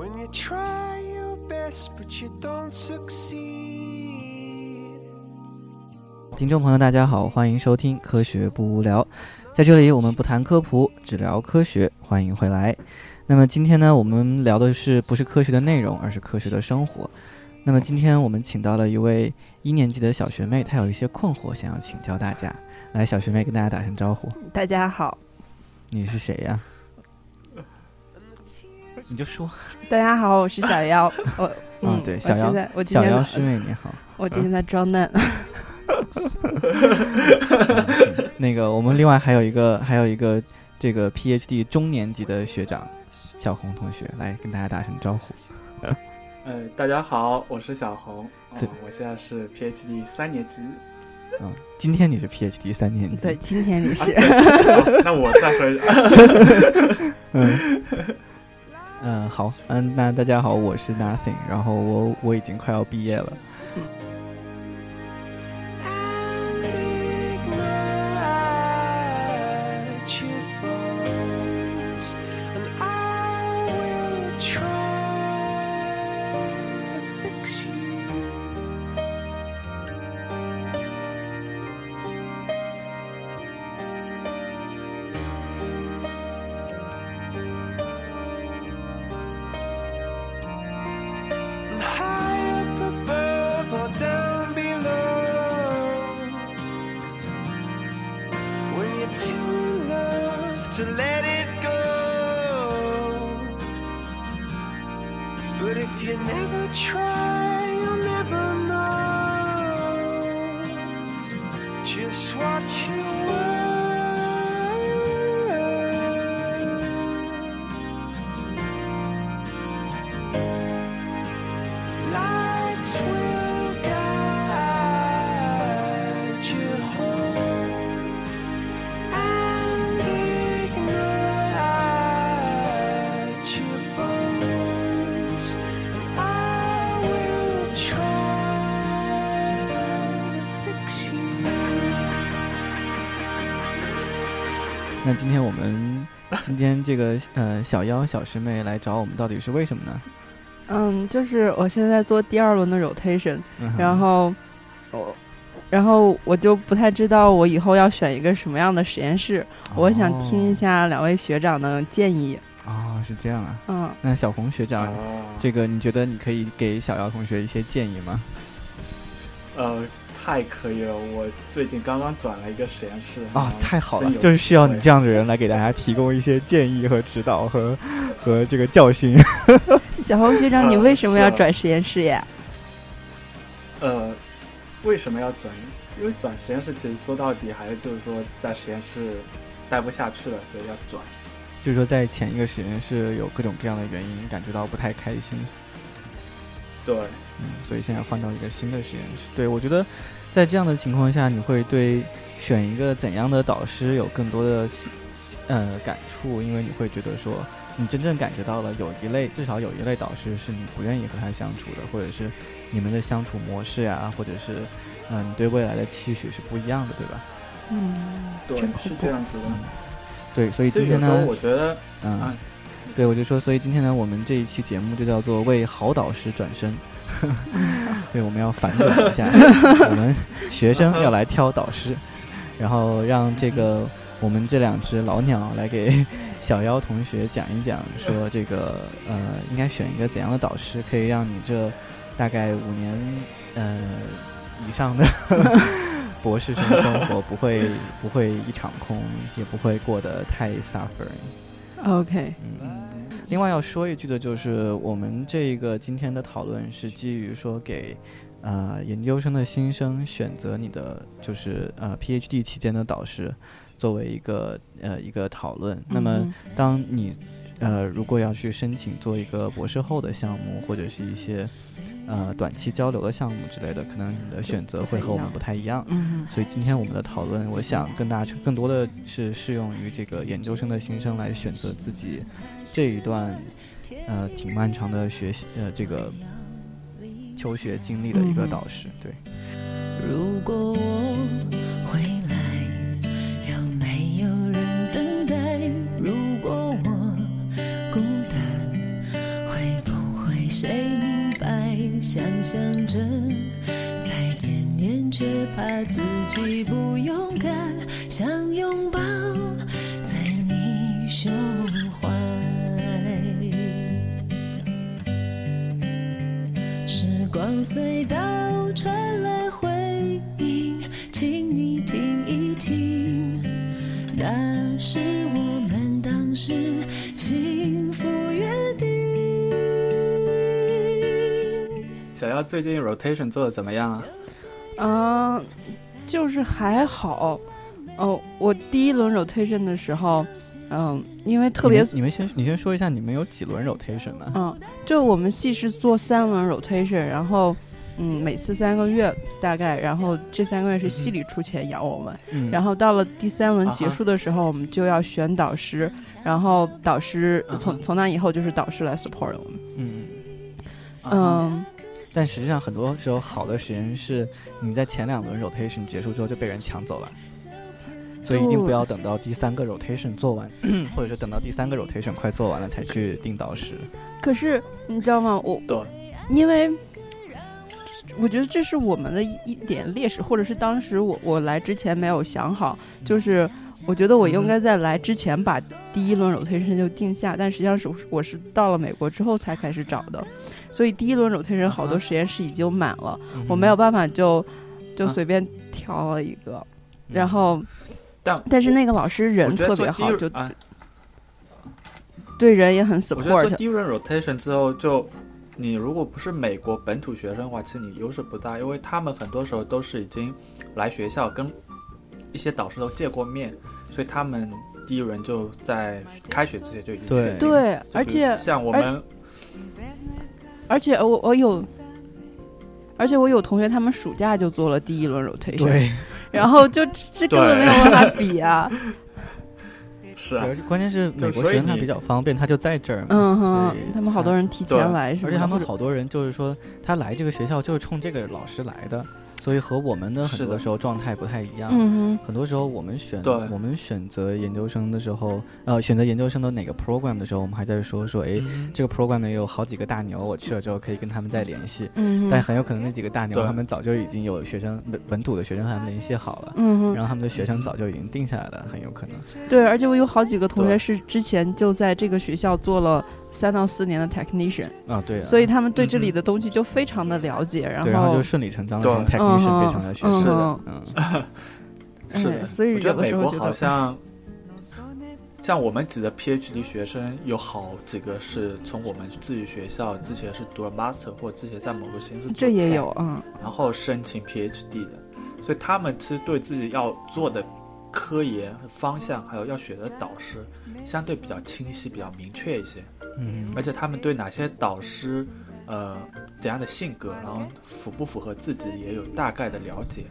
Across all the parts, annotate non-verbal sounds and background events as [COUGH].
when you try your best but you don't succeed. 听众朋友，大家好，欢迎收听《科学不无聊》。在这里，我们不谈科普，只聊科学。欢迎回来。那么今天呢，我们聊的是不是科学的内容，而是科学的生活。那么今天我们请到了一位一年级的小学妹，她有一些困惑，想要请教大家。来，小学妹跟大家打声招呼。大家好，你是谁呀？[LAUGHS] 你就说。大家好，我是小妖。我 [LAUGHS] 嗯，对，小妖，我小妖师妹你好。我今天在装嫩。[LAUGHS] 那个，我们另外还有一个，还有一个这个 PhD 中年级的学长小红同学，来跟大家打声招呼。呃，大家好，我是小红，对，我现在是 PhD 三年级。嗯，今天你是 PhD 三年级。对，今天你是。那我再说一下。嗯嗯，好，嗯，那大家好，我是 Nothing，然后我我已经快要毕业了。那今天我们 [LAUGHS] 今天这个呃小妖小师妹来找我们，到底是为什么呢？嗯，就是我现在做第二轮的 rotation，然后我然后我就不太知道我以后要选一个什么样的实验室，我想听一下两位学长的建议。哦，是这样啊。嗯，那小红学长，这个你觉得你可以给小姚同学一些建议吗？呃。太可以了！我最近刚刚转了一个实验室啊，太好了！就是需要你这样的人来给大家提供一些建议和指导和和这个教训。[LAUGHS] 小红学长，你为什么要转实验室呀？呃，为什么要转？因为转实验室其实说到底还是就是说在实验室待不下去了，所以要转。就是说在前一个实验室有各种各样的原因，感觉到不太开心。对。嗯，所以现在换到一个新的实验室。对我觉得，在这样的情况下，你会对选一个怎样的导师有更多的呃感触？因为你会觉得说，你真正感觉到了有一类，至少有一类导师是你不愿意和他相处的，或者是你们的相处模式呀，或者是嗯，你对未来的期许是不一样的，对吧？嗯，对，是这样子的。对，所以今天呢，我觉得，嗯，对，我就说，所以今天呢，我们这一期节目就叫做为好导师转身。[LAUGHS] 对，我们要反转一下，我们学生要来挑导师，然后让这个我们这两只老鸟来给 [LAUGHS] 小妖同学讲一讲，说这个呃，应该选一个怎样的导师，可以让你这大概五年呃以上的 [LAUGHS] 博士生生活不会不会一场空，也不会过得太 suffering。OK，嗯。另外要说一句的就是，我们这个今天的讨论是基于说给，呃，研究生的新生选择你的就是呃 PhD 期间的导师，作为一个呃一个讨论。那么当你呃如果要去申请做一个博士后的项目或者是一些。呃，短期交流的项目之类的，可能你的选择会和我们不太一样。嗯，所以今天我们的讨论，我想跟大家、更多的是适用于这个研究生的新生来选择自己这一段呃挺漫长的学习呃这个求学经历的一个导师。对。如果我想象着再见面，却怕自己不勇敢，想拥抱在你胸怀。时光隧道传来回最近 rotation 做的怎么样啊？嗯，就是还好。哦，我第一轮 rotation 的时候，嗯，因为特别你们你们先你先说一下你们有几轮 rotation 呢？嗯，就我们系是做三轮 rotation，然后嗯，每次三个月大概，然后这三个月是系里出钱养我们，嗯然后到了第三轮结束的时候，我们就要选导师，然后导师啊从从那以后就是导师来 support 我们。嗯，啊嗯，但实际上很多时候好的实验室，你在前两轮 rotation 结束之后就被人抢走了。所以一定不要等到第三个 rotation 做完，[CLEARS THROAT] 或者是等到第三个 rotation 快做完了才去定导师。可是你知道吗？我对，因为我觉得这是我们的一一点劣势，或者是当时我我来之前没有想好，就是我觉得我应该在来之前把第一轮 rotation 就定下，但实际上是我是到了美国之后才开始找的，所以第一轮 rotation 好多实验室已经满了，嗯我没有办法就就啊随便挑了一个，然后但但是那个老师人特别好，就啊，对人也很 support。第一轮 rotation 之后就。你如果不是美国本土学生的话，其实你优势不大，因为他们很多时候都是已经来学校跟一些导师都见过面，所以他们第一轮就在开学之前就已经对确定对，而且像我们而且我我有，而且我有同学他们暑假就做了第一轮 rotation，对，[LAUGHS] 然后就这根本没有办法比啊。[LAUGHS] 是啊而，且关键是美国学生他比较方便，他就在这儿嘛。嗯哼，他们好多人提前来是吧，而且他们好多人就是说，他来这个学校就是冲这个老师来的，所以和我们的很多时候状态不太一样。嗯很多时候我们选我们选择研究生的时候，呃，选择研究生的哪个 program 的时候，我们还在说说，哎，嗯。这个 program 里有好几个大牛，我去了之后可以跟他们再联系。嗯哼，但很有可能那几个大牛，他们早就已经有学生本本土的学生和他们联系好了，嗯哼，然后他们的学生早就已经定下来了，很有可能。对，而且我有好几个同学是之前就在这个学校做了三到四年的 technician，啊，对啊，所以他们对这里的东西就非常的了解，然对，然后后就顺理成章的对从 technician 变成了学嗯生。哼嗯，[LAUGHS] 是的哎，所以我觉得美国好像，像我们几个 PhD 学生有好几个是从我们自己学校之前是读了 master 或之前在某个实验室做这也有，嗯然后申请 PhD 的，所以他们其实对自己要做的科研方向还有要选的导师，相对比较清晰、比较明确一些，嗯而且他们对哪些导师。呃，怎样的性格，然后符不符合自己，也有大概的了解。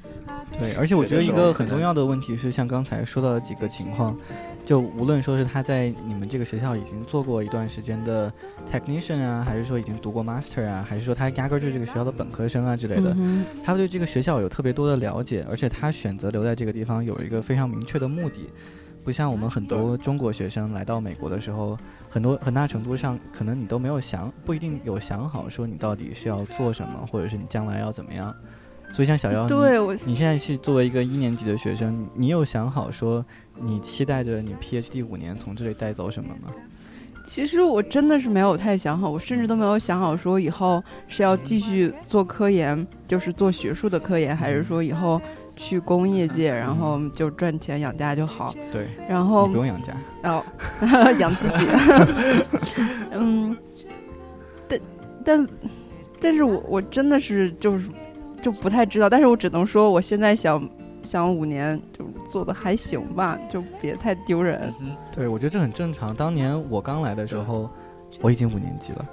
对，而且我觉得一个很重要的问题是，像刚才说到的几个情况，就无论说是他在你们这个学校已经做过一段时间的 technician 啊，还是说已经读过 master 啊，还是说他压根儿就是这个学校的本科生啊之类的，嗯他对这个学校有特别多的了解，而且他选择留在这个地方有一个非常明确的目的，不像我们很多中国学生来到美国的时候，很多很大程度上可能你都没有想，不一定有想好说你到底是要做什么，或者是你将来要怎么样。所以像小妖，你对我你现在是作为一个一年级的学生，你有想好说你期待着你 PhD 五年从这里带走什么吗？其实我真的是没有太想好，我甚至都没有想好说以后是要继续做科研，就是做学术的科研，还是说以后去工业界，然后就赚钱养家就好。对，然后不用养家。哦，[LAUGHS] 养自己。[LAUGHS] 嗯，但但但是我我真的是就是就不太知道，但是我只能说我现在想想五年就做的还行吧，就别太丢人。嗯对，我觉得这很正常。当年我刚来的时候，我已经五年级了。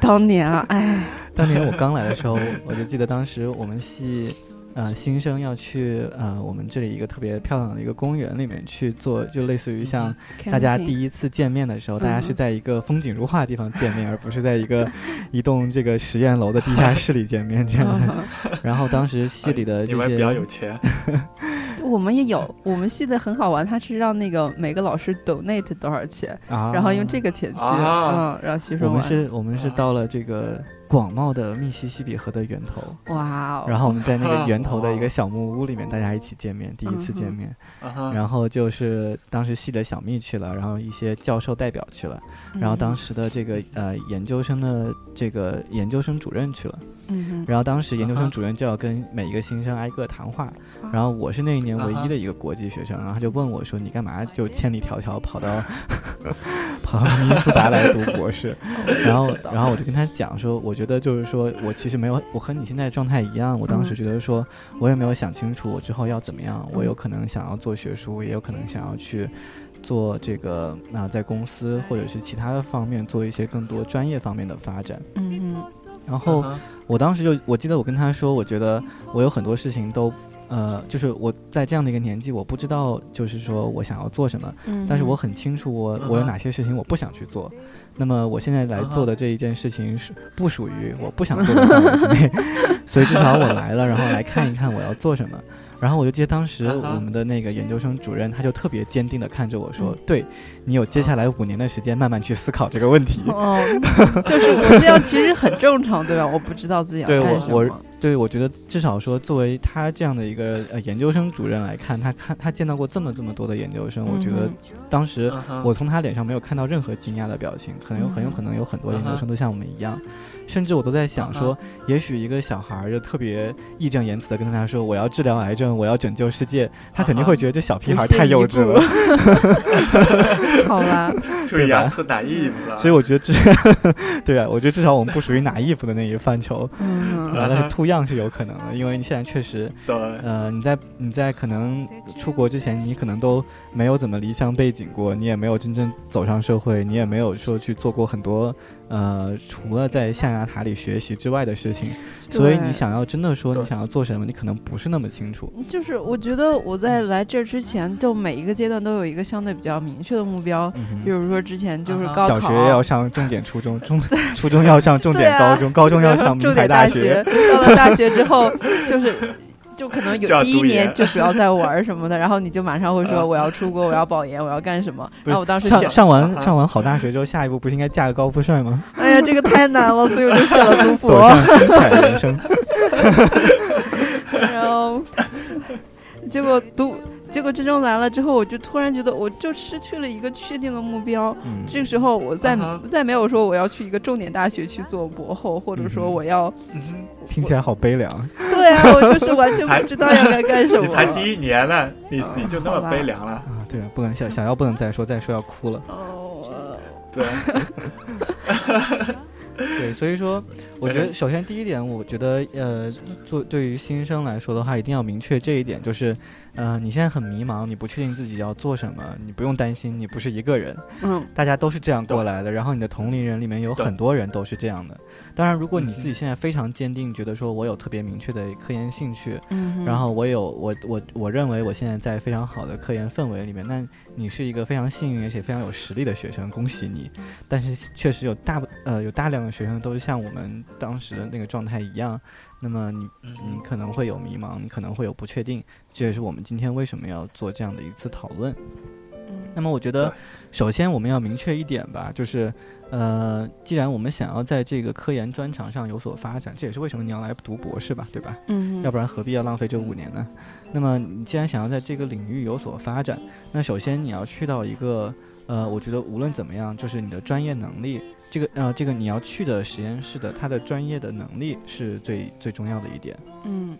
当年啊，哎，[LAUGHS] 当年我刚来的时候，我就记得当时我们系，呃，新生要去呃我们这里一个特别漂亮的一个公园里面去做，就类似于像大家第一次见面的时候，大家是嗯在一个风景如画的地方见面，而不是在一个 [LAUGHS] 一栋这个实验楼的地下室里见面这样的。[LAUGHS] 然后当时系里的这些比较有些，钱，[LAUGHS] 我们也有，我们系的很好玩，他是让那个每个老师 donate 多少钱，啊，然后用这个钱去，啊。嗯，让学生我们。是，我们是到了这个广袤的密西西比河的源头，哇哦，然后我们在那个源头的一个小木屋里面，大家一起见面，第一次见面。[LAUGHS] 然后就是当时系的小蜜去了，然后一些教授代表去了，然后当时的这个呃研究生的这个研究生主任去了，嗯，然后当时研究生主任就要跟每一个新生挨个谈话，啊然后我是那一年唯一的一个国际学生，然后他就问我说：“你干嘛就千里迢迢跑到 [LAUGHS] 跑到明尼苏达来读博士？” [LAUGHS] 然后然后我就跟他讲说：“我觉得就是说我其实没有，我和你现在状态一样，我当时嗯觉得说我也没有想清楚我之后要怎么样，我嗯有可能想要做学术，也有可能想要去。”做这个，那、在公司或者是其他的方面做一些更多专业方面的发展。嗯然后我当时就我记得我跟他说，我觉得我有很多事情都，呃，就是我在这样的一个年纪，我不知道就是说我想要做什么，嗯，但是我很清楚我我有哪些事情我不想去做。那么我现在来做的这一件事情是不属于我不想做的范围之内，[LAUGHS] 所以至少我来了，然后来看一看我要做什么。然后我就记得当时我们的那个研究生主任，他就特别坚定的看着我说嗯：“对你有接下来五年的时间慢慢去思考这个问题。”哦，就是我这样其实很正常，对吧？我不知道自己要对我我干什么。对，我觉得至少说，作为他这样的一个呃研究生主任来看，他看他见到过这么这么多的研究生，我觉得嗯当时我从他脸上没有看到任何惊讶的表情，可能有很有可能有很多研究生都像我们一样，甚至我都在想说，也许一个小孩儿就特别义正言辞的跟他说我要治疗癌症，我要拯救世界，他肯定会觉得这小屁孩儿太幼稚了，[LAUGHS] 好吧，就对吧？洋特打 eve 了。所以我觉得至 [LAUGHS] 对啊，我觉得至少我们不属于拿衣服的那一范畴，嗯但是兔样是有可能的，因为你现在确实。呃，你在你在可能出国之前，你可能都没有怎么离乡背景过，你也没有真正走上社会，你也没有说去做过很多呃，除了在象牙塔里学习之外的事情，所以你想要真的说你想要做什么，你可能不是那么清楚。就是我觉得我在来这儿之前，就每一个阶段都有一个相对比较明确的目标。嗯比如说之前就是高考，小学要上重点初中，[LAUGHS] 中初中要上重点高中，高中要上名牌重点大学。到了大学之后，就是就可能有 [LAUGHS] 第一年就主要在玩什么的，然后你就马上会说啊我要出国，我要保研，我要干什么。不是然后我当时选，上上完上完好大学之后，下一步不是应该嫁个高富帅吗？哎呀，这个太难了，所以我就选了读博 [LAUGHS] 走博。向精彩人生。[LAUGHS] 然后结果读，结果真正来了之后，我就突然觉得我就失去了一个确定的目标。嗯，这个时候，我再、啊再没有说我要去一个重点大学去做博后，或者说我要，听起来好悲凉。对啊，我就是完全不知道要该干什么。你才第一年呢，你啊你就那么悲凉了，啊，对啊，不能想想要不能再说，再说要哭了。哦，呃对，[LAUGHS] 对，所以说，我觉得首先第一点，我觉得呃，做对于新生来说的话，一定要明确这一点，就是，呃，你现在很迷茫，你不确定自己要做什么，你不用担心，你不是一个人，嗯大家都是这样过来的。然后你的同龄人里面有很多人都是这样的。当然，如果你嗯自己现在非常坚定，觉得说我有特别明确的科研兴趣，嗯，然后我有我我我认为我现在在非常好的科研氛围里面，那你是一个非常幸运而且非常有实力的学生，恭喜你。但是确实有大部呃有大量的学生都是像我们当时的那个状态一样，那么你你可能会有迷茫，你可能会有不确定，这也是我们今天为什么要做这样的一次讨论。那么我觉得，首先我们要明确一点吧，就是，呃，既然我们想要在这个科研专长上有所发展，这也是为什么你要来读博士吧，对吧？嗯，要不然何必要浪费这五年呢？那么你既然想要在这个领域有所发展，那首先你要去到一个，呃，我觉得无论怎么样，就是你的专业能力，这个呃，这个你要去的实验室的他的专业的能力是最最重要的一点。嗯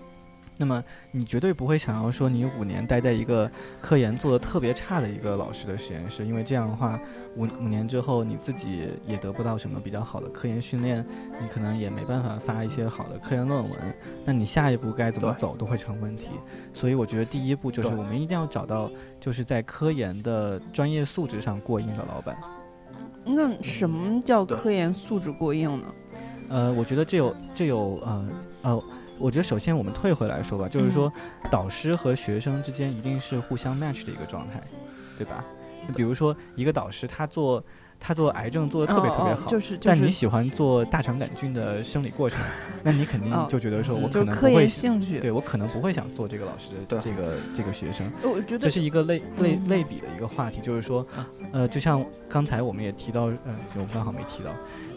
那么你绝对不会想要说你五年待在一个科研做的特别差的一个老师的实验室，因为这样的话，五五年之后你自己也得不到什么比较好的科研训练，你可能也没办法发一些好的科研论文，那你下一步该怎么走都会成问题。所以我觉得第一步就是我们一定要找到就是在科研的专业素质上过硬的老板。那什么叫科研素质过硬呢？呃，我觉得这有这有呃呃，我觉得首先我们退回来说吧，就是说导师和学生之间一定是互相 match 的一个状态，对吧？比如说一个导师他做他做癌症做的特别特别好，哦哦就是就是但你喜欢做大肠杆菌的生理过程，那你肯定哦就觉得说我可能不会兴趣。对我可能不会想做这个老师的这个这个学生。我觉得这是一个类类嗯类比的一个话题，就是说啊，呃，就像刚才我们也提到，嗯、我刚好没提到，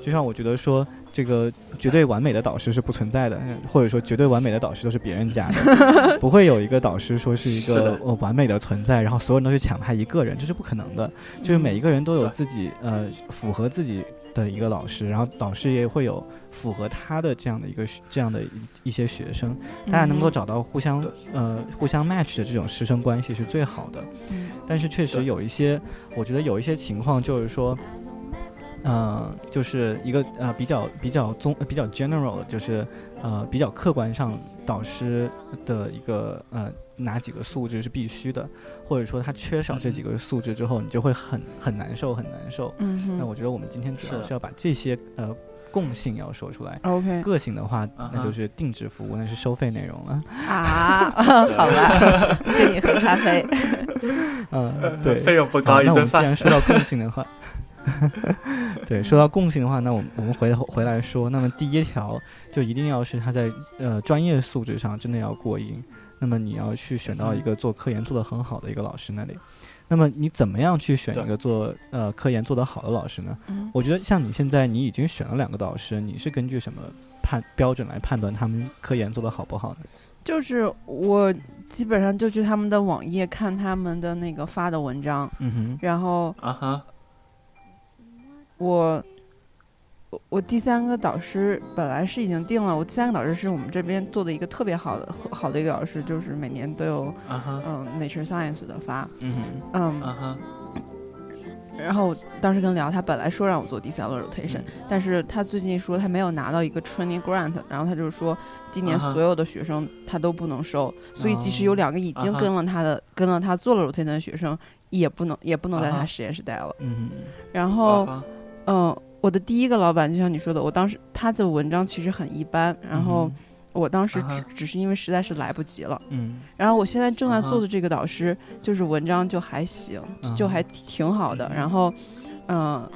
就像我觉得说，这个绝对完美的导师是不存在的，嗯或者说绝对完美的导师都是别人家的，[LAUGHS] 不会有一个导师说是一个是呃完美的存在，然后所有人都去抢他一个人，这是不可能的。就是每一个人都有自己呃符合自己的一个老师，然后导师也会有符合他的这样的一个学这样的一一些学生，大家能够嗯找到互相对呃互相 match 的这种师生关系是最好的。嗯但是确实有一些，我觉得有一些情况就是说，呃，就是一个呃比较比较综呃比较 general，就是呃比较客观上导师的一个呃哪几个素质是必须的，或者说他缺少这几个素质之后，你就会很很难受很难受。嗯哼那我觉得我们今天主要是是要把这些呃共性要说出来。OK 个性的话，那就是定制服务，那是收费内容了。啊，好吧，请你喝咖啡。嗯 [LAUGHS] [LAUGHS] 对。费用不高，一顿饭那我们既然。说到共性的话，[LAUGHS] 对，说到共性的话，那我们我们回回来说，那么第一条就一定要是他在呃专业素质上真的要过硬，那么你要去选到一个做科研做得很好的一个老师那里。那么你怎么样去选一个做呃科研做得好的老师呢？嗯我觉得像你现在你已经选了两个导师，你是根据什么判标准来判断他们科研做得好不好呢？就是我基本上就去他们的网页看他们的那个发的文章，嗯哼，然后啊哈，我我我第三个导师本来是已经定了，我第三个导师是我们这边做的一个特别好的好的一个导师，就是每年都有嗯 Nature Science 的发，嗯哼，嗯，然后我当时跟聊，他本来说让我做第三轮 rotation，、但是他最近说他没有拿到一个 training grant，然后他就是说今年所有的学生他都不能收，所以即使有两个已经跟了他的、跟了他做了 rotation 的学生，也不能也不能在他实验室待了。嗯然后嗯，我的第一个老板就像你说的，我当时他的文章其实很一般，然后我当时只、只是因为实在是来不及了。嗯。然后我现在正在做的这个导师，就是文章就还行，嗯就还挺挺好的。嗯然后，嗯、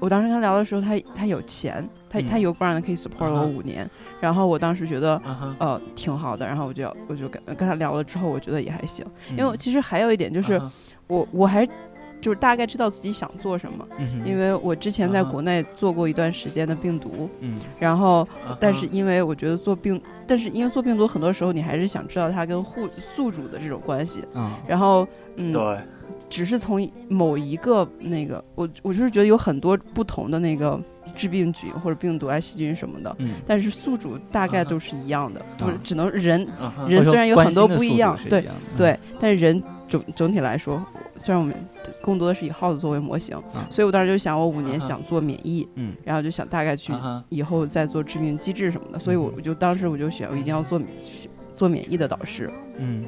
我当时跟他聊的时候，他他有钱，他他嗯有 grant 可以 support 我五年。然后我当时觉得。呃，挺好的，然后我就我就跟跟他聊了之后，我觉得也还行，嗯，因为其实还有一点就是我我还就是大概知道自己想做什么，嗯因为我之前在国内做过一段时间的病毒，嗯。然后但是因为我觉得做病，但是因为做病毒很多时候你还是想知道它跟护宿主的这种关系，嗯然后嗯，对，只是从某一个那个，我我就是觉得有很多不同的那个致病菌或者病毒啊细菌什么的，嗯，但是宿主大概都是一样的，不是只能人啊，人虽然有很多不一样对对对，但是人总整体来说，虽然我们更多的是以耗子作为模型，啊所以我当时就想，我五年想做免疫，嗯然后就想大概去以后再做致命机制什么的，所以我嗯我就当时我就选，我一定要做做免疫的导师。嗯，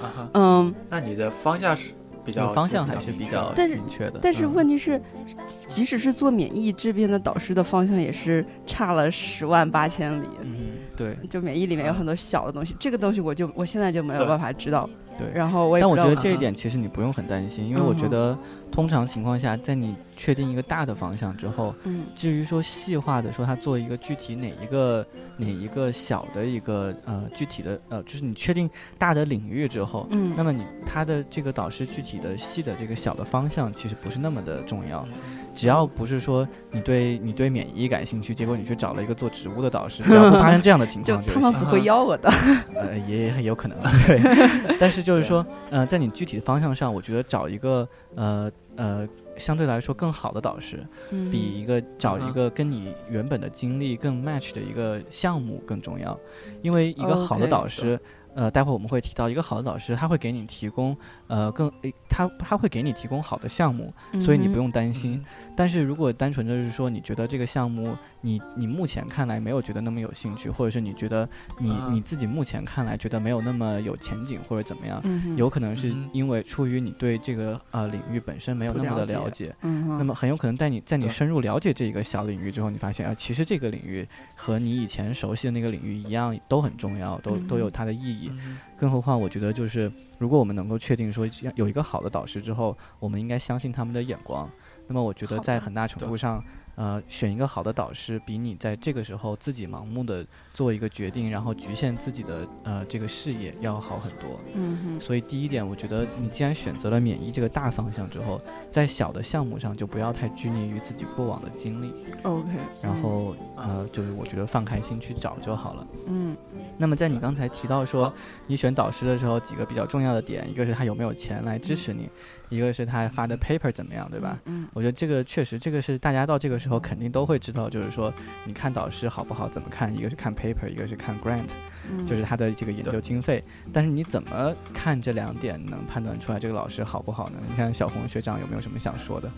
啊哈，嗯，那你的方向是比较方向还是比较但是明确的，但是嗯问题是，即即使是做免疫这边的导师的方向也是差了十万八千里。嗯对就免疫里面有很多小的东西，这个东西我就我现在就没有办法知道。对。然后我也但我觉得这一点其实你不用很担心，因为我觉得通常情况下，在你确定一个大的方向之后，嗯至于说细化的说它做一个具体哪一个哪一个小的一个呃具体的呃，就是你确定大的领域之后，嗯，那么你他的这个导师具体的细的这个小的方向其实不是那么的重要，只要不是说你对你对免疫感兴趣，结果你去找了一个做植物的导师，只要不发生这样的情况就行。他们不会邀我的。呃，也很有可能，[LAUGHS] 对。但是就是说，呃，在你具体的方向上，我觉得找一个呃呃相对来说更好的导师，嗯。比一个找一个跟你原本的经历更 match 的一个项目更重要，因为一个好的导师。呃，待会儿我们会提到一个好的老师，他会给你提供，呃，更，诶他他会给你提供好的项目，所以你不用担心。但是如果单纯的是说，你觉得这个项目你你目前看来没有觉得那么有兴趣，或者是你觉得你啊你自己目前看来觉得没有那么有前景或者怎么样，嗯有可能是因为出于你对这个呃领域本身没有那么的了解了解。嗯，那么很有可能在你在你深入了解这一个小领域之后，你发现啊，其实这个领域和你以前熟悉的那个领域一样，都很重要，都都有它的意义。嗯更何况，我觉得就是如果我们能够确定说有一个好的导师之后，我们应该相信他们的眼光。那么我觉得在很大程度上，呃，选一个好的导师，比你在这个时候自己盲目的做一个决定，然后局限自己的呃这个视野要好很多。嗯哼，所以第一点，我觉得你既然选择了免疫这个大方向之后，在小的项目上就不要太拘泥于自己过往的经历，OK，然后嗯呃，就是我觉得放开心去找就好了。嗯那么在你刚才提到说，你选导师的时候几个比较重要的点，一个是他有没有钱来支持你，一个是他发的 paper 怎么样，对吧？嗯我觉得这个确实，这个是大家到这个时候肯定都会知道，就是说你看导师好不好，怎么看，一个是看 paper，一个是看 grant，嗯，就是他的这个研究经费。但是你怎么看这两点能判断出来这个老师好不好呢？你看小红学长有没有什么想说的？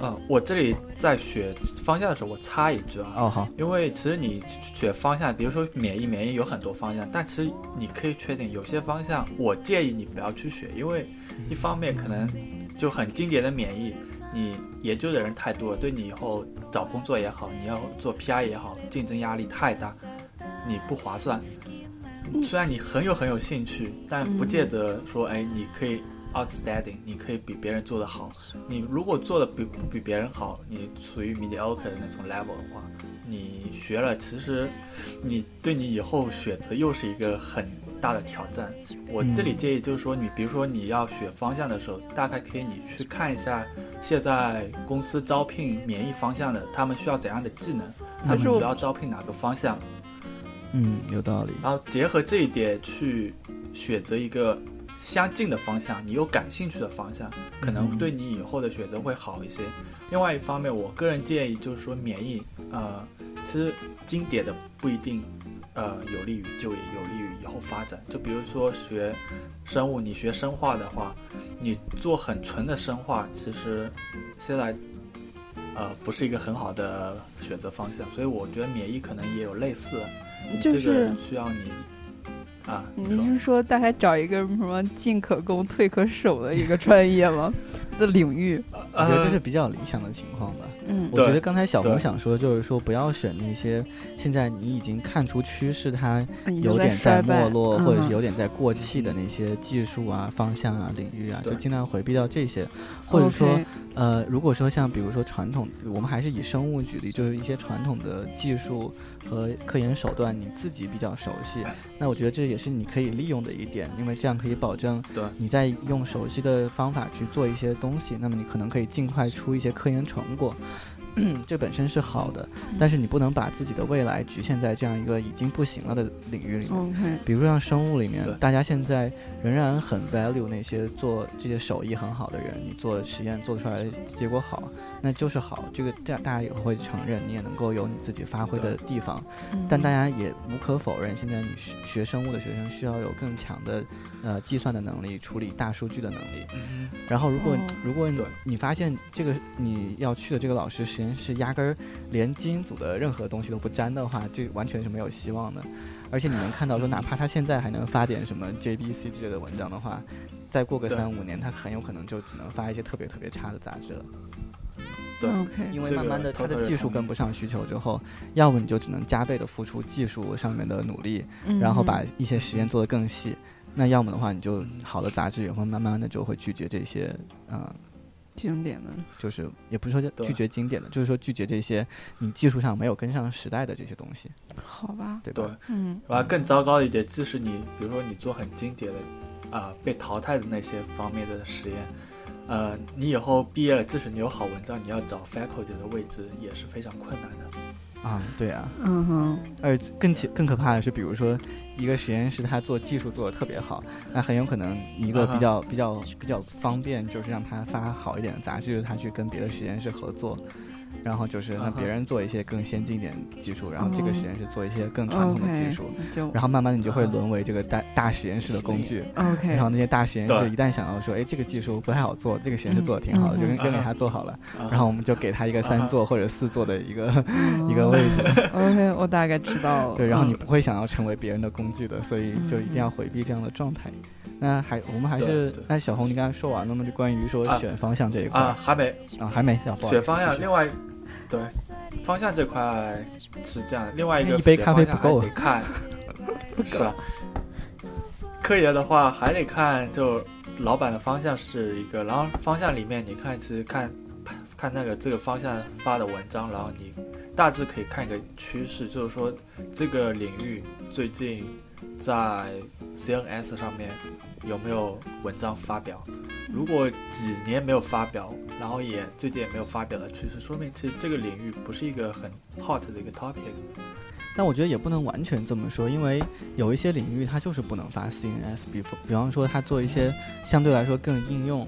嗯，我这里在选方向的时候，我插一句啊，哦，好，因为其实你选方向，比如说免疫，免疫有很多方向，但其实你可以确定有些方向，我建议你不要去选，因为一方面可能就很经典的免疫，你研究的人太多了，对你以后找工作也好，你要做 PR 也好，竞争压力太大，你不划算。虽然你很有很有兴趣，但不见得说，哎，你可以 outstanding，你可以比别人做得好。你如果做的比不比别人好，你处于 mediocre 的那种 level 的话，你学了，其实你对你以后选择又是一个很大的挑战。我这里建议就是说，你比如说你要选方向的时候，大概可以你去看一下现在公司招聘免疫方向的，他们需要怎样的技能，他们主要招聘哪个方向，嗯，有道理。然后结合这一点去选择一个相近的方向，你又感兴趣的方向，可能对你以后的选择会好一些。另外一方面，我个人建议就是说，免疫，呃，其实经典的不一定，呃，有利于就业，有利于以后发展。就比如说学生物，你学生化的话，你做很纯的生化，其实现在。呃，不是一个很好的选择方向，所以我觉得免疫可能也有类似，这就是个需要你啊，您是说大概找一个什么进可攻退可守的一个专业吗？的领域？我觉得这是呃比较理想的情况吧。嗯。我觉得刚才小红想说的就是说，不要选那些现在你已经看出趋势，它有点在没落，或者是嗯有点在过气的那些技术啊、方向啊、领域啊，就尽量回避掉这些。或者说呃，如果说像比如说传统，我们还是以生物举例，就是一些传统的技术和科研手段，你自己比较熟悉，那我觉得这也是你可以利用的一点，因为这样可以保证对。你在用熟悉的方法去做一些东西，那么你可能可以尽快出一些科研成果。[CLEARS THROAT] 这本身是好的，但是你不能把自己的未来局限在这样一个已经不行了的领域里面。OK，比如说像生物里面，大家现在仍然很 value 那些做这些手艺很好的人，你做实验做出来的结果好，那就是好，这个大大家也会承认，你也能够有你自己发挥的地方。嗯但大家也无可否认，现在你学学生物的学生需要有更强的呃计算的能力，处理大数据的能力。嗯然后如果、哦如果你发现这个你要去的这个老师实验室压根儿连基因组的任何东西都不沾的话，这完全是没有希望的。而且你能看到说，哪怕他现在还能发点什么 JBC 之类的文章的话，再过个三五年，他很有可能就只能发一些特别特别差的杂志了。对 OK，因为慢慢的他偷偷的技术跟不上需求之后，要么你就只能加倍的付出技术上面的努力，嗯然后把一些实验做得更细。那要么的话，你就好的杂志也会慢慢的就会拒绝这些，嗯、经典的，就是也不是说拒绝经典的，就是说拒绝这些你技术上没有跟上时代的这些东西，好吧？对对吧？，嗯然后更糟糕一点，就是你比如说你做很经典的啊、被淘汰的那些方面的实验，呃，你以后毕业了，即使你有好文章，你要找 faculty 的位置也是非常困难的。啊，对啊。嗯哼，而更其更可怕的是，比如说一个实验室，他做技术做的特别好，那很有可能一个比较、比较比较方便，就是让他发好一点的杂志，就是它去跟别的实验室合作。然后就是让别人做一些更先进一点的技术，然后这个哦实验室做一些更传统的技术，就然后慢慢的你就会啊沦为这个大大实验室的工具。OK，然后那些大实验室一旦想到说，哎，这个技术不太好做，这个实验室做的挺好的，嗯就扔给啊他做好了，啊然后我们就给他一个三啊座或者四座的一个哦一个位置。[LAUGHS] OK，我大概知道了。对，然后你不会想要成为别人的工具的，所以就一定嗯要回避这样的状态。那还我们还是那小红，你刚才说完了吗？就关于说啊选方向这一块啊，还没啊，还没，选方向，另外对方向这块是这样，另外一个一杯咖啡不够还得看，[LAUGHS] 是吧？科研的话还得看，就老板的方向是一个，然后方向里面你看，其实看看那个这个方向发的文章，然后你大致可以看一个趋势，就是说这个领域最近在 CNS 上面有没有文章发表。如果几年没有发表，然后也最近也没有发表的趋势，说明其实这个领域不是一个很 hot 的一个 topic。但我觉得也不能完全这么说，因为有一些领域它就是不能发 CNS，比比方说它做一些相对来说更应用，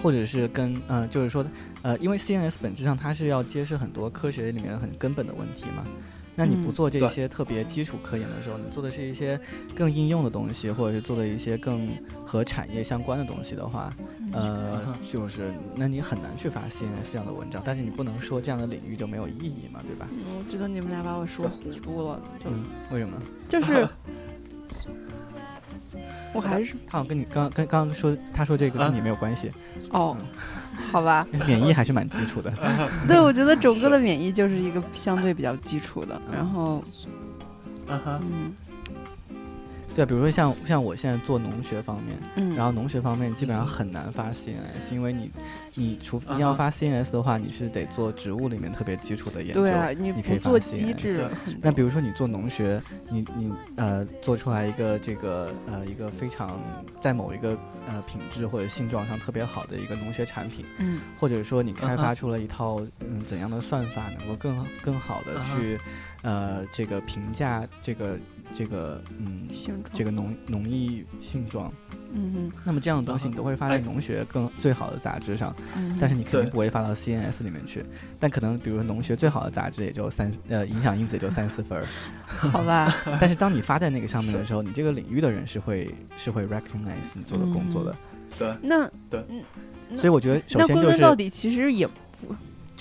或者是跟呃，就是说呃，因为 CNS 本质上它是要揭示很多科学里面很根本的问题嘛。那你不做这些特别基础科研的时候，你做的是一些更应用的东西，或者是做的一些更和产业相关的东西的话，呃，就是那你很难去发 CNS 这样的文章。但是你不能说这样的领域就没有意义嘛，对吧？我觉得你们俩把我说糊涂了。嗯，为什么？[LAUGHS] 就是 [LAUGHS] 我还是他好像跟你刚跟刚刚说，他说这个跟你没有关系。哦。[LAUGHS] 好吧，免疫还是蛮基础的。[LAUGHS] 对，我觉得整个的免疫就是一个相对比较基础的。然后，嗯。对，比如说像像我现在做农学方面，嗯，然后农学方面基本上很难发 CNS，因为你，你除你要发 CNS 的话，你是得做植物里面特别基础的研究，对啊，你可以做机制。那比如说你做农学，你你呃做出来一个这个呃一个非常在某一个呃品质或者性状上特别好的一个农学产品，嗯，或者说你开发出了一套嗯怎样的算法能够更更好的去呃这个评价这个。这个嗯，这个农农艺性状，嗯嗯，那么这样的东西你都会发在农学更最好的杂志上，但是你肯定不会发到 CNS 里面去。但可能比如说农学最好的杂志也就三呃影响因子也就三四分儿，[LAUGHS] 好吧。[LAUGHS] 但是当你发在那个上面的时候，[LAUGHS] 你这个领域的人是会是会 recognize 你做的工作的。对，那对，所以我觉得首先就是到底其实也。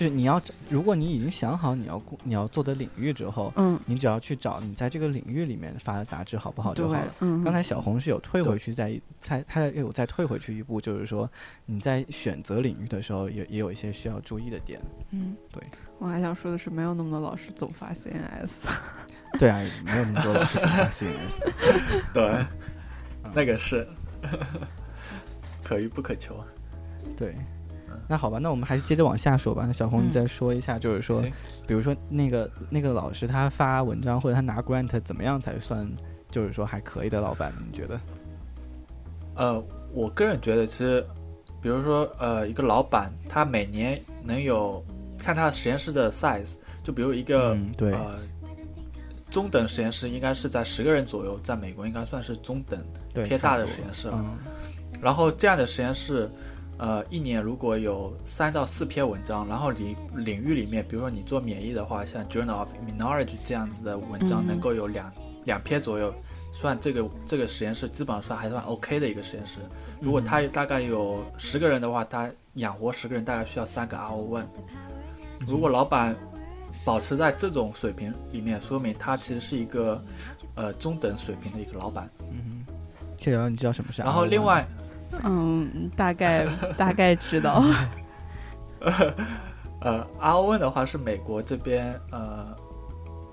就是你要，如果你已经想好你要你要做的领域之后，嗯，你只要去找你在这个领域里面发的杂志好不好就好了。嗯，刚才小红是有退回去，再再他有再退回去一步，就是说你在选择领域的时候，也也有一些需要注意的点。嗯，对。我还想说的是，没有那么多老师总发 CNS。[LAUGHS] 对啊，没有那么多老师总发 CNS。[LAUGHS] 对，那个是 [LAUGHS] 可遇不可求啊。对。那好吧，那我们还是接着往下说吧。那小红，你再说一下，就是说，比如说那个那个老师他发文章或者他拿 grant 怎么样才算，就是说还可以的老板？你觉得？呃，我个人觉得，其实，比如说，呃，一个老板他每年能有看他实验室的 size，就比如一个对呃中等实验室应该是在十个人左右，在美国应该算是中等偏大的实验室了。然后这样的实验室。呃，一年如果有三到四篇文章，然后领领域里面，比如说你做免疫的话，像 Journal of Immunology 这样子的文章，能够有两两篇左右，算这个这个实验室基本上算还算 OK 的一个实验室。如果他大概有十个人的话，他养活十个人大概需要三个 RO one。如果老板保持在这种水平里面，说明他其实是一个呃中等水平的一个老板。嗯，这个，你知道什么是？然后另外。嗯，大概大概知道。[LAUGHS] 呃，R O N 的话是美国这边呃，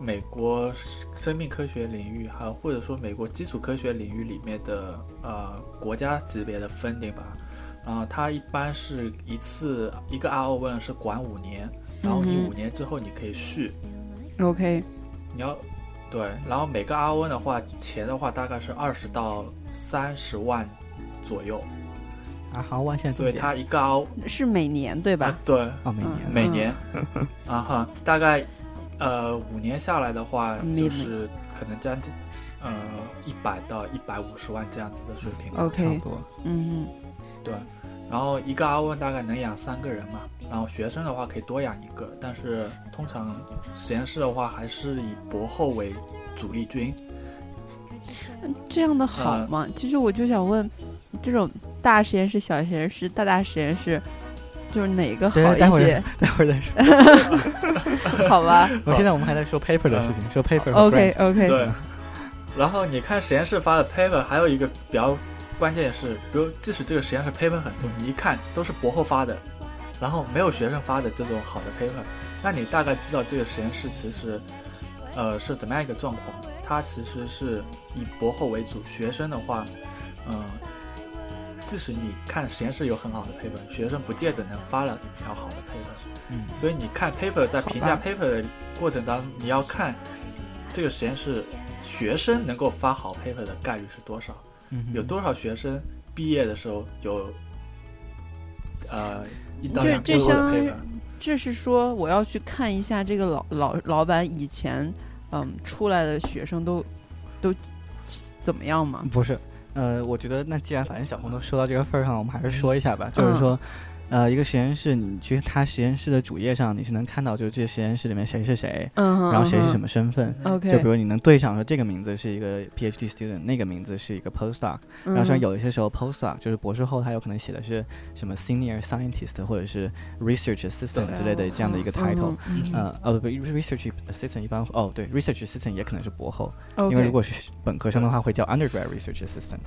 美国生命科学领域，还有或者说美国基础科学领域里面的呃国家级别的分定吧。然后它一般是一次一个 R O N 是管五年，然后你五年之后你可以续。OK。你要对，然后每个 R O N 的话钱的话大概是二十到三十万。左右。啊，好，万现对它一高。是每年对吧？对，哦，每年。每年。[LAUGHS] 啊哈，大概呃五年下来的话，就是可能将近呃一百到一百五十万这样子的水平，OK，差不多，嗯，对，然后一个阿问大概能养三个人嘛，然后学生的话可以多养一个，但是通常实验室的话还是以博后为主力军，这样的好吗？其实我就想问。这种大实验室、小实验室、大大实验室，就是哪个好一些？待会儿再说。[LAUGHS] 好吧。[LAUGHS] 我现在我们还在说 paper 的事情，说 paper。OK OK。对。然后你看实验室发的 paper，还有一个比较关键是，比如即使这个实验室 paper 很多，你一看都是博后发的，然后没有学生发的这种好的 paper，那你大概知道这个实验室其实，呃，是怎么样一个状况？它其实是以博后为主，学生的话，嗯。即使你看实验室有很好的 paper，学生不见得能发了比较好的 paper。嗯，所以你看 paper 在评价 paper 的过程当中，你要看这个实验室学生能够发好 paper 的概率是多少，嗯有多少学生毕业的时候有呃一到这两个的 paper。这是说我要去看一下这个老老老板以前嗯出来的学生都都怎么样吗？不是，呃，我觉得那既然反正小红都说到这个份儿上了，我们还是说一下吧。嗯就是说，呃，一个实验室，你去他实验室的主页上，你是能看到，就是这实验室里面谁是谁，然后谁是什么么身份。？OK，就比如你能对上说这个名字是一个 PhD student，那个名字是一个 postdoc，嗯，然后像有一些时候 postdoc 就是博士后，他有可能写的是什么 senior scientist 或者是 research assistant 之类的这样的一个 title。呃，呃不不，research assistant 一般哦，对，research assistant 也可能是博后，嗯因为如果是本科生的话，会叫 undergrad research assistant。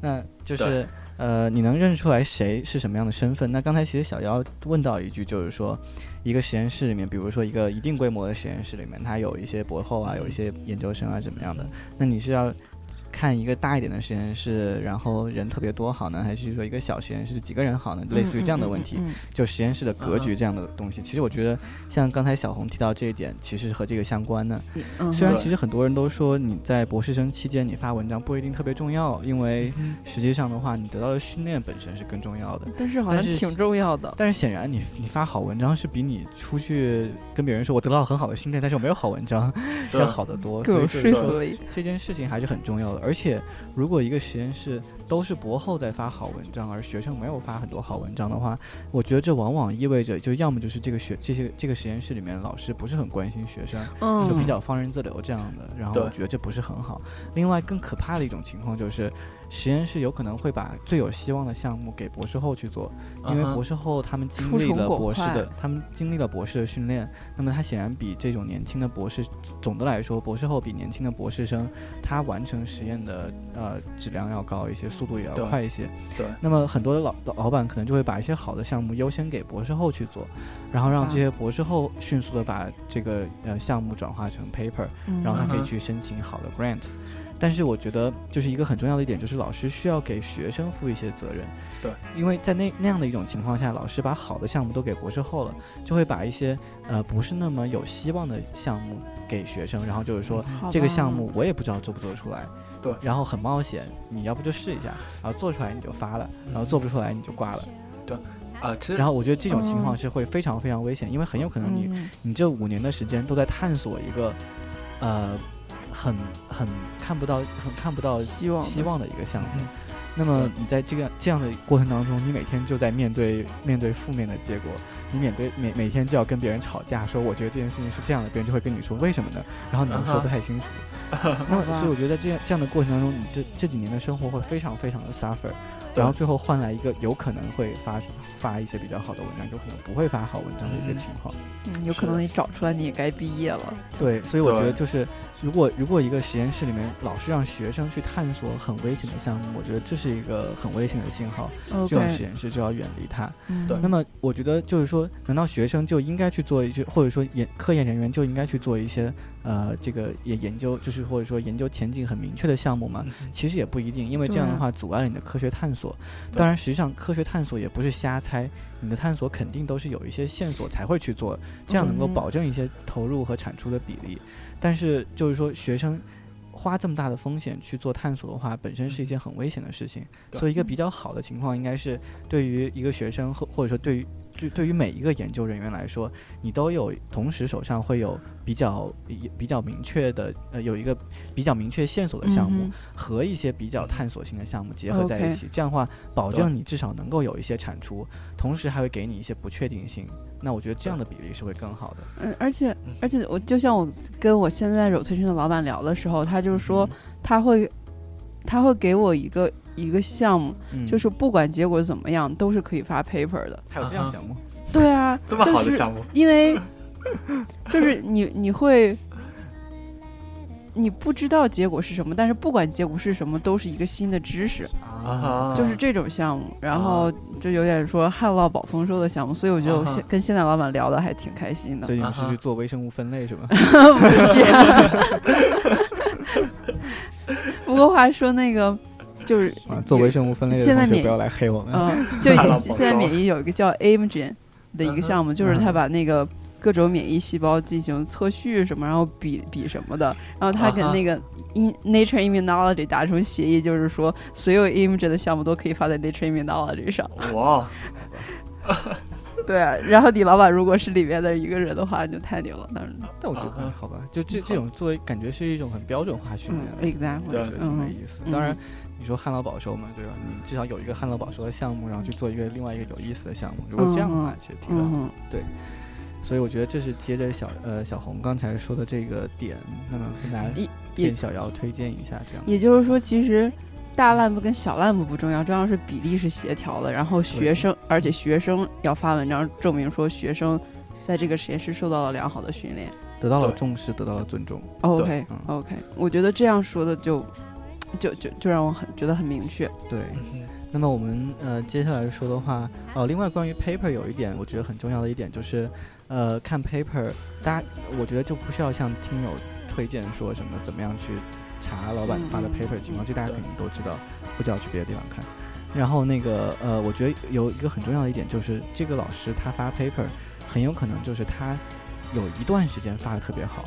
那就是呃，你能认出来谁是什么样的身份？那刚才其实小妖问到一句，就是说，一个实验室里面，比如说一个一定规模的实验室里面，它有一些博后啊，有一些研究生啊，怎么样的？那你是要看一个大一点的实验室，然后人特别多好呢，还是说一个小实验室几个人好呢？类似于这样的问题。嗯嗯嗯就实验室的格局这样的东西，其实我觉得像刚才小红提到这一点，其实和这个相关的。虽然其实很多人都说你在博士生期间你发文章不一定特别重要，因为实际上的话，你得到的训练本身是更重要的。但是好像是挺重要的。但是显然你你发好文章是比你出去跟别人说我得到很好的训练，但是我没有好文章要好得多。说服力。这件事情还是很重要的。而且如果一个实验室都是博后在发好文章，而学生没有发很多好文章的话，我觉得这往往意味着就要么就是这个学这些这个实验室里面老师不是很关心学生，嗯，就比较放任自流这样的，然后我觉得这不是很好。另外，更可怕的一种情况就是，实验室有可能会把最有希望的项目给博士后去做，因为博士后他们经历了博士的，他们经历了博士的训练，那么他显然比这种年轻的博士，总的来说，博士后比年轻的博士生，他完成实验的呃质量要高一些，速度也要快一些。对，那么很多的老老板可能就会把一些好的项目优先给博士后去做，然后让啊。这些博士后迅速的把这个呃项目转化成 paper，嗯。然后他可以去申请好的 grant。但是我觉得就是一个很重要的一点，就是老师需要给学生负一些责任。对，因为在那那样的一种情况下，老师把好的项目都给博士后了，就会把一些呃不是那么有希望的项目给学生，然后就是说这个项目我也不知道做不做得出来，对。然后很冒险，你要不就试一下，然后做出来你就发了，然后做不出来你就挂了。对。啊，其实然后我觉得这种情况哦是会非常非常危险，因为很有可能你嗯。你这五年的时间都在探索一个，呃，很很看不到、很看不到希望希望的一个项目。嗯那么你在这个这样的过程当中，你每天就在面对面对负面的结果，你面对每每天就要跟别人吵架，说我觉得这件事情是这样的，别人就会跟你说为什么呢？然后你又说不太清楚。那么所以我觉得这样这样的过程当中，你这这几年的生活会非常非常的 suffer，对然后最后换来一个有可能会发发一些比较好的文章，有可能不会发好文章的一个嗯情况。嗯有可能你找出来你也该毕业了。对，所以我觉得就是，如果如果一个实验室里面老是让学生去探索很危险的项目，我觉得这是一个很危险的信号，这种实验室就要远离它。嗯对那么我觉得就是说，难道学生就应该去做一些，或者说研科研人员就应该去做一些呃这个也研究，就是或者说研究前景很明确的项目嘛？其实也不一定，因为这样的话阻碍了你的科学探索。对当然，实际上科学探索也不是瞎猜，你的探索肯定都是有一些线索才会去做，这样能够嗯保证一些投入和产出的比例。但是就是说，学生花这么大的风险去做探索的话，本身是一件很危险的事情。对所以，一个比较好的情况应该是，对于一个学生或或者说对于对对于每一个研究人员来说，你都有同时手上会有比较比较明确的呃有一个比较明确线索的项目、嗯和一些比较探索性的项目结合在一起，这样的话保证你至少能够有一些产出，同时还会给你一些不确定性。那我觉得这样的比例是会更好的。嗯，而且而且我就像我跟我现在 rotation 的老板聊的时候，他就是说他会他会给我一个一个项目，嗯，就是不管结果怎么样，都是可以发 paper 的。还有这样项目，对啊，[LAUGHS] 这么好就是的项目，因为就是你你会。你不知道结果是什么，但是不管结果是什么，都是一个新的知识，啊就是这种项目。然后就有点说旱涝保丰收的项目，所以我觉得我现跟现在老板聊的还挺开心的。对，你们是去做微生物分类是吗？[LAUGHS] 不是。[LAUGHS] 不过话说那个，就是啊，做微生物分类的现在免同学不要来黑我们。嗯，就 [LAUGHS] 现在免疫有一个叫 Imogen 的一个项目，就是他把那个各种免疫细胞进行测序什么，然后比比什么的，然后他跟那个 In Nature Immunology 达成协议，就是说所有 Imogen 的项目都可以发在 Nature Immunology 上。哇，[LAUGHS] 对啊，然后李老板如果是里面的一个人的话，就太牛了。但是，但我觉得啊好吧，就这这种作为感觉是一种很标准化训嗯练，，exactly，我觉得挺没嗯意思。嗯当然，你说旱涝保收嘛，对吧？你至少有一个旱涝保收的项目，然后去做一个另外一个有意思的项目。如果这样的话，嗯其实挺好。对所以我觉得这是接着小呃小红刚才说的这个点，那么跟大家跟小姚推荐一下，这样。也就是说，其实大 lab 跟小 lab 不重要，重要是比例是协调的。然后学生，而且学生要发文章证明说学生在这个实验室受到了良好的训练。得到了重视，得到了尊重。OK 嗯 OK，我觉得这样说的就就就就让我很觉得很明确。对。那么我们呃接下来说的话，呃，另外关于 paper 有一点我觉得很重要的一点就是，呃，看 paper，大家我觉得就不需要向听友推荐说什么怎么样去查老板发的嗯 paper 情况，这大家肯定都知道，或者要去别的地方看。然后那个呃，我觉得有一个很重要的一点就是，这个老师他发 paper 很有可能就是他有一段时间发的特别好，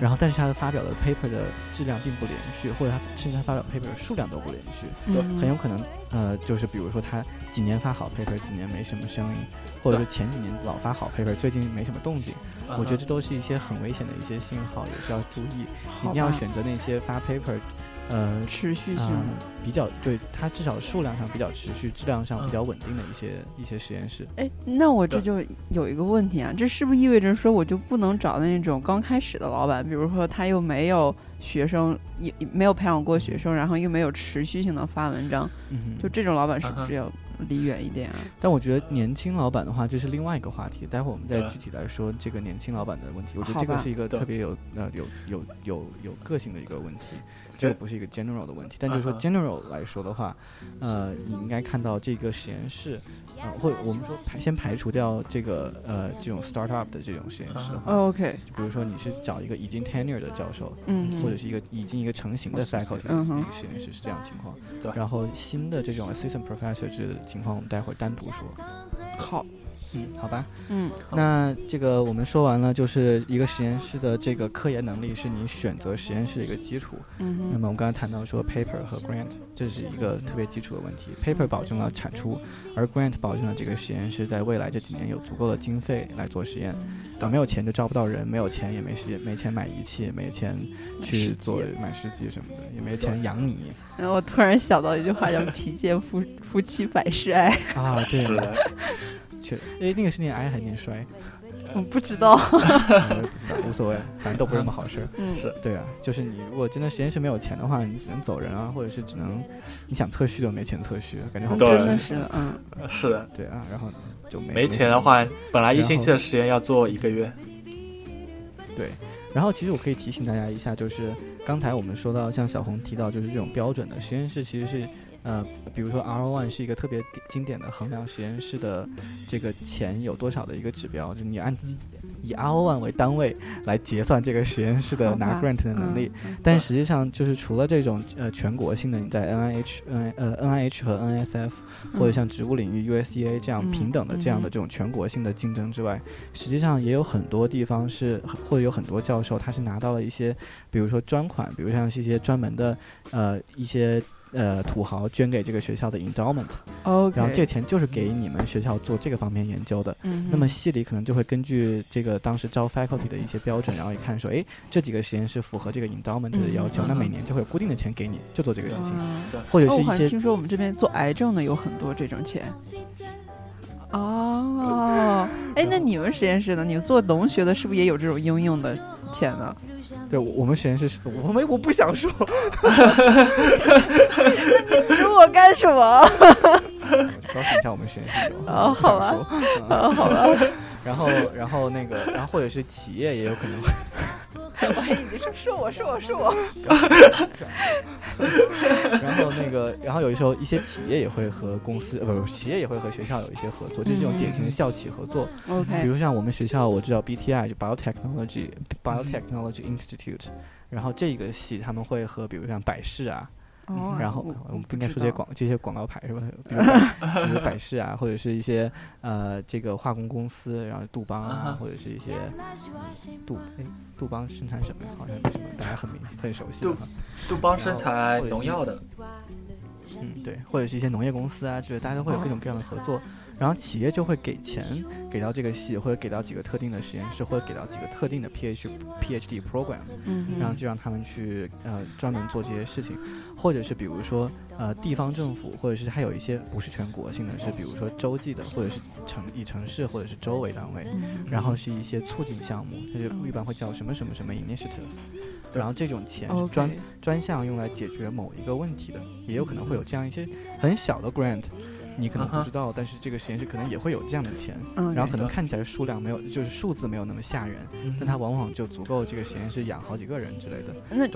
然后但是他的发表的 paper 的质量并不连续，或者他甚至他发表 paper 的数量都不连续。嗯很有可能，呃，就是比如说他几年发好 paper，几年没什么声音，或者是前几年老发好 paper，最近没什么动静。嗯我觉得这都是一些很危险的一些信号，也是要注意，一定要选择那些发 paper，呃。持续性啊、比较对它至少数量上比较持续，质量上比嗯较稳定的一些、一些实验室。哎，那我这就有一个问题啊，这是不是意味着说我就不能找那种刚开始的老板，比如说他又没有学生，也也没有培养过学生，然后又没有持续性的发文章，嗯就这种老板是不是要离远一点啊？但我觉得年轻老板的话，这是另外一个话题。待会儿我们再具体来说这个年轻老板的问题。我觉得这个是一个特别有呃有有有有个性的一个问题，这个不是一个 general 的问题。但就是说 general 来说的话，呃，你应该看到这个实验室，呃，或我们说排先排除掉这个呃这种 startup 的这种实验室的话，哦 OK，就比如说你是找一个已经 tenure 的教授，嗯，或者是一个已经一个成型的 faculty 的一个实验室是这样情况。对然后新的这种 assistant professor 制的情况，我们待会儿单独说。靠，嗯，好吧。嗯那这个我们说完了，就是一个实验室的这个科研能力是你选择实验室的一个基础。嗯哼，那么我们刚才谈到说 paper 和 grant，这是一个特别基础的问题。paper 保证了产出，而 grant 保证了这个实验室在未来这几年有足够的经费来做实验。啊，没有钱就招不到人，没有钱也没时间，没钱买仪器，没钱去做买试剂什么的，也没钱养你然后我突然想到一句话叫“贫贱夫夫妻百事哀啊。对是，的，确，哎，那个是念哀还是念衰？”，我不知道。我也不知道，无所谓，[LAUGHS] 反正都不是什么好事儿。嗯，是对啊，就是你如果真的实验室没有钱的话，你只能走人啊，或者是只能你想测序都没钱测序，感觉真的是，嗯，是的，对啊，然后就没没钱的，话，本来一星期的实验要做一个月，对。然后其实我可以提醒大家一下，就是刚才我们说到，像小红提到，就是这种标准的实验室其实是。呃，比如说 R O one 是一个特别经典的衡量实验室的这个钱有多少的一个指标，就你按以 R O one 为单位来结算这个实验室的拿 grant 的能力。嗯但实际上，就是除了这种呃全国性的，你在 NIH、N 呃 NIH 和 NSF 或者像植物领域 USDA 这样嗯平等的这样的嗯这种全国性的竞争之外，实际上也有很多地方是或者有很多教授他是拿到了一些，比如说专款，比如像是一些专门的呃一些。呃，土豪捐给这个学校的 endowment，OK，然后这个钱就是给你们学校做这个方面研究的。嗯，那么系里可能就会根据这个当时招 faculty 的一些标准，然后一看说，哎，这几个实验室符合这个 endowment 的要求，嗯那每年就会有固定的钱给你，就做这个事情，嗯或者是一些听说我们这边做癌症的有很多这种钱。哦，[LAUGHS] 哎，那你们实验室呢？你们做农学的，是不是也有这种应用的钱呢？对我我们实验室是，我们我不想说，你指我干什么？[LAUGHS] 告诉一下我们实验室有，哦好吧好吧，然后然后那个，然后或者是企业也有可能会，[LAUGHS] 我还以为是是我是我是我。[LAUGHS] 然后那个，然后有的时候一些企业也会和公司，呃，不，企业也会和学校有一些合作，这是这种典型的校企合作。比 OK，如像我们学校，我知道 BTI 就 Biotechnology Biotechnology Institute，然后这个系他们会和比如像百事啊，哦，然后我我们不应该说这些广这些广告牌是吧？比如百 [LAUGHS] 比如百事啊，或者是一些呃这个化工公司，然后杜邦啊或者是一些嗯杜哎杜邦生产什么呀？好像没什么，大家很明很熟悉的杜哈。杜邦生产农药的，嗯，对，或者是一些农业公司啊就是，大家都会有各种各样的合作。然后企业就会给钱给到这个系，或者给到几个特定的实验室，或者给到几个特定的 PH PhD program，嗯，然后就让他们去呃专门做这些事情，或者是比如说呃地方政府，或者是还有一些不是全国性的，是比如说州际的，或者是城以城市或者是州为单位，嗯然后是一些促进项目，它就一般会叫什么什么什么 initiative，然后这种钱是专专项用来解决某一个问题的，也有可能会有这样一些很小的 grant。你可能不知道，但是这个实验室可能也会有这样的钱，嗯，然后可能看起来数量没有，就是数字没有那么吓人，但它往往就足够这个实验室养好几个人之类的。那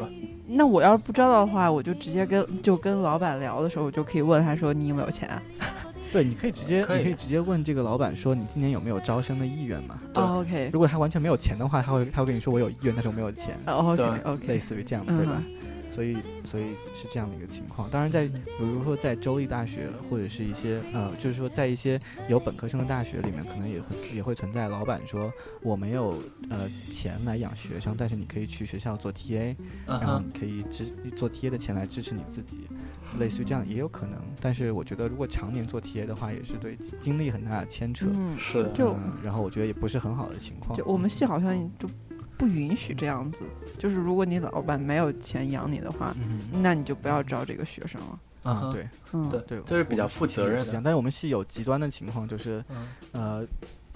那我要是不知道的话，我就直接跟就跟老板聊的时候，我就可以问他说你有没有钱啊？[LAUGHS] 对，你可以直接，可以你可以直接问这个老板说，你今年有没有招生的意愿嘛？对哦，OK，如果他完全没有钱的话，他会他会跟你说我有意愿，但是我没有钱，，OK OK，类似于这样的，对吧？嗯所以所以是这样的一个情况。当然在，比如说在州立大学或者是一些呃，就是说在一些有本科生的大学里面，可能也会也会存在老板说我没有呃钱来养学生，但是你可以去学校做 TA，嗯然后，你可以支做 TA 的钱来支持你自己，类似于这样也有可能。但是我觉得如果常年做 TA 的话，也是对精力很大的牵扯。嗯，是的，就嗯然后我觉得也不是很好的情况。就我们系好像就不允许这样子，就是如果你老板没有钱养你的话，嗯那你就不要招这个学生了。啊，嗯，对嗯，对对，这是比较负责任的。但是我们系有极端的情况，就是嗯呃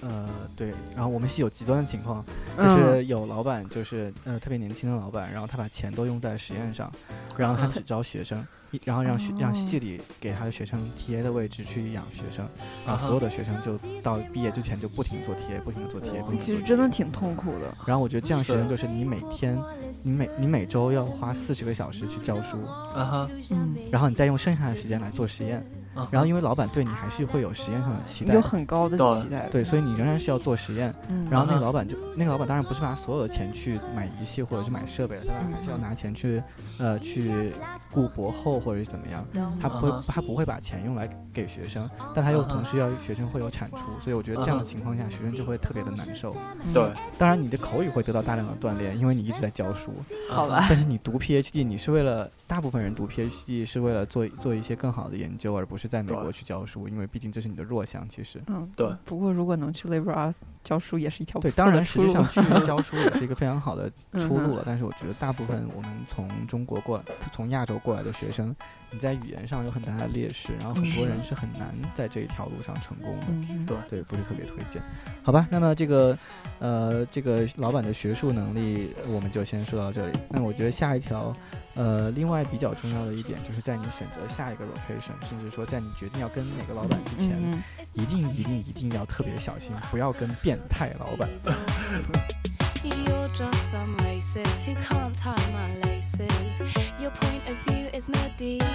呃对，然后我们系有极端的情况，就嗯是有老板就是呃特别年轻的老板，然后他把钱都用在实验上，然后他只招学生，一然后让学让系里给他的学生 TA 的位置去养学生，然后所有的学生就到毕业之前就不停做 TA，不停的做 TA，不停其实真的挺痛苦的。然后我觉得这样学生就是你每天，你每你每周要花四十个小时去教书，啊哈，嗯，然后你再用剩下的时间来做实验，嗯。然后因为老板对你还是会有实验上的期待有，很高的期待。对，所以你仍然是要做实验。嗯，然后那个老板就那个老板当然不是拿所有的钱去买仪器或者是买设备了，他当然还是要拿钱去呃去雇博后或者是怎么样，他不会他不会把钱用来给学生，但他又同时要学生会有产出，所以我觉得这样的情况下，学生就会特别的难受。嗯。对，当然你的口语会得到大量的锻炼，因为你一直在教书。好吧。但是你读 PhD，你是为了大部分人读 PhD 是为了做做一些更好的研究，而不是在美国去教书，因为毕竟这是你的弱项。其实，嗯，对。不过如果能去 liberal arts 教书，也是一条对，当然实。际上去教书也是一个非常好的 [LAUGHS] 出路嗯了。但是我觉得大部分我们从中国过来、从亚洲过来的学生，你在语言上有很大的劣势，然后很多人是很难在这一条路上成功的。嗯，对对，不是特别推荐。好吧，那么这个，呃，这个老板的学术能力，我们就先说到这里。那我觉得下一条，呃，另外比较重要的一点，就是在你选择下一个 location，甚至说在你决定要跟哪个老板之前，嗯一定一定一定要特别小心，不要跟变态老板。You're just some racist who can't tie my laces. Your point of view is medieval.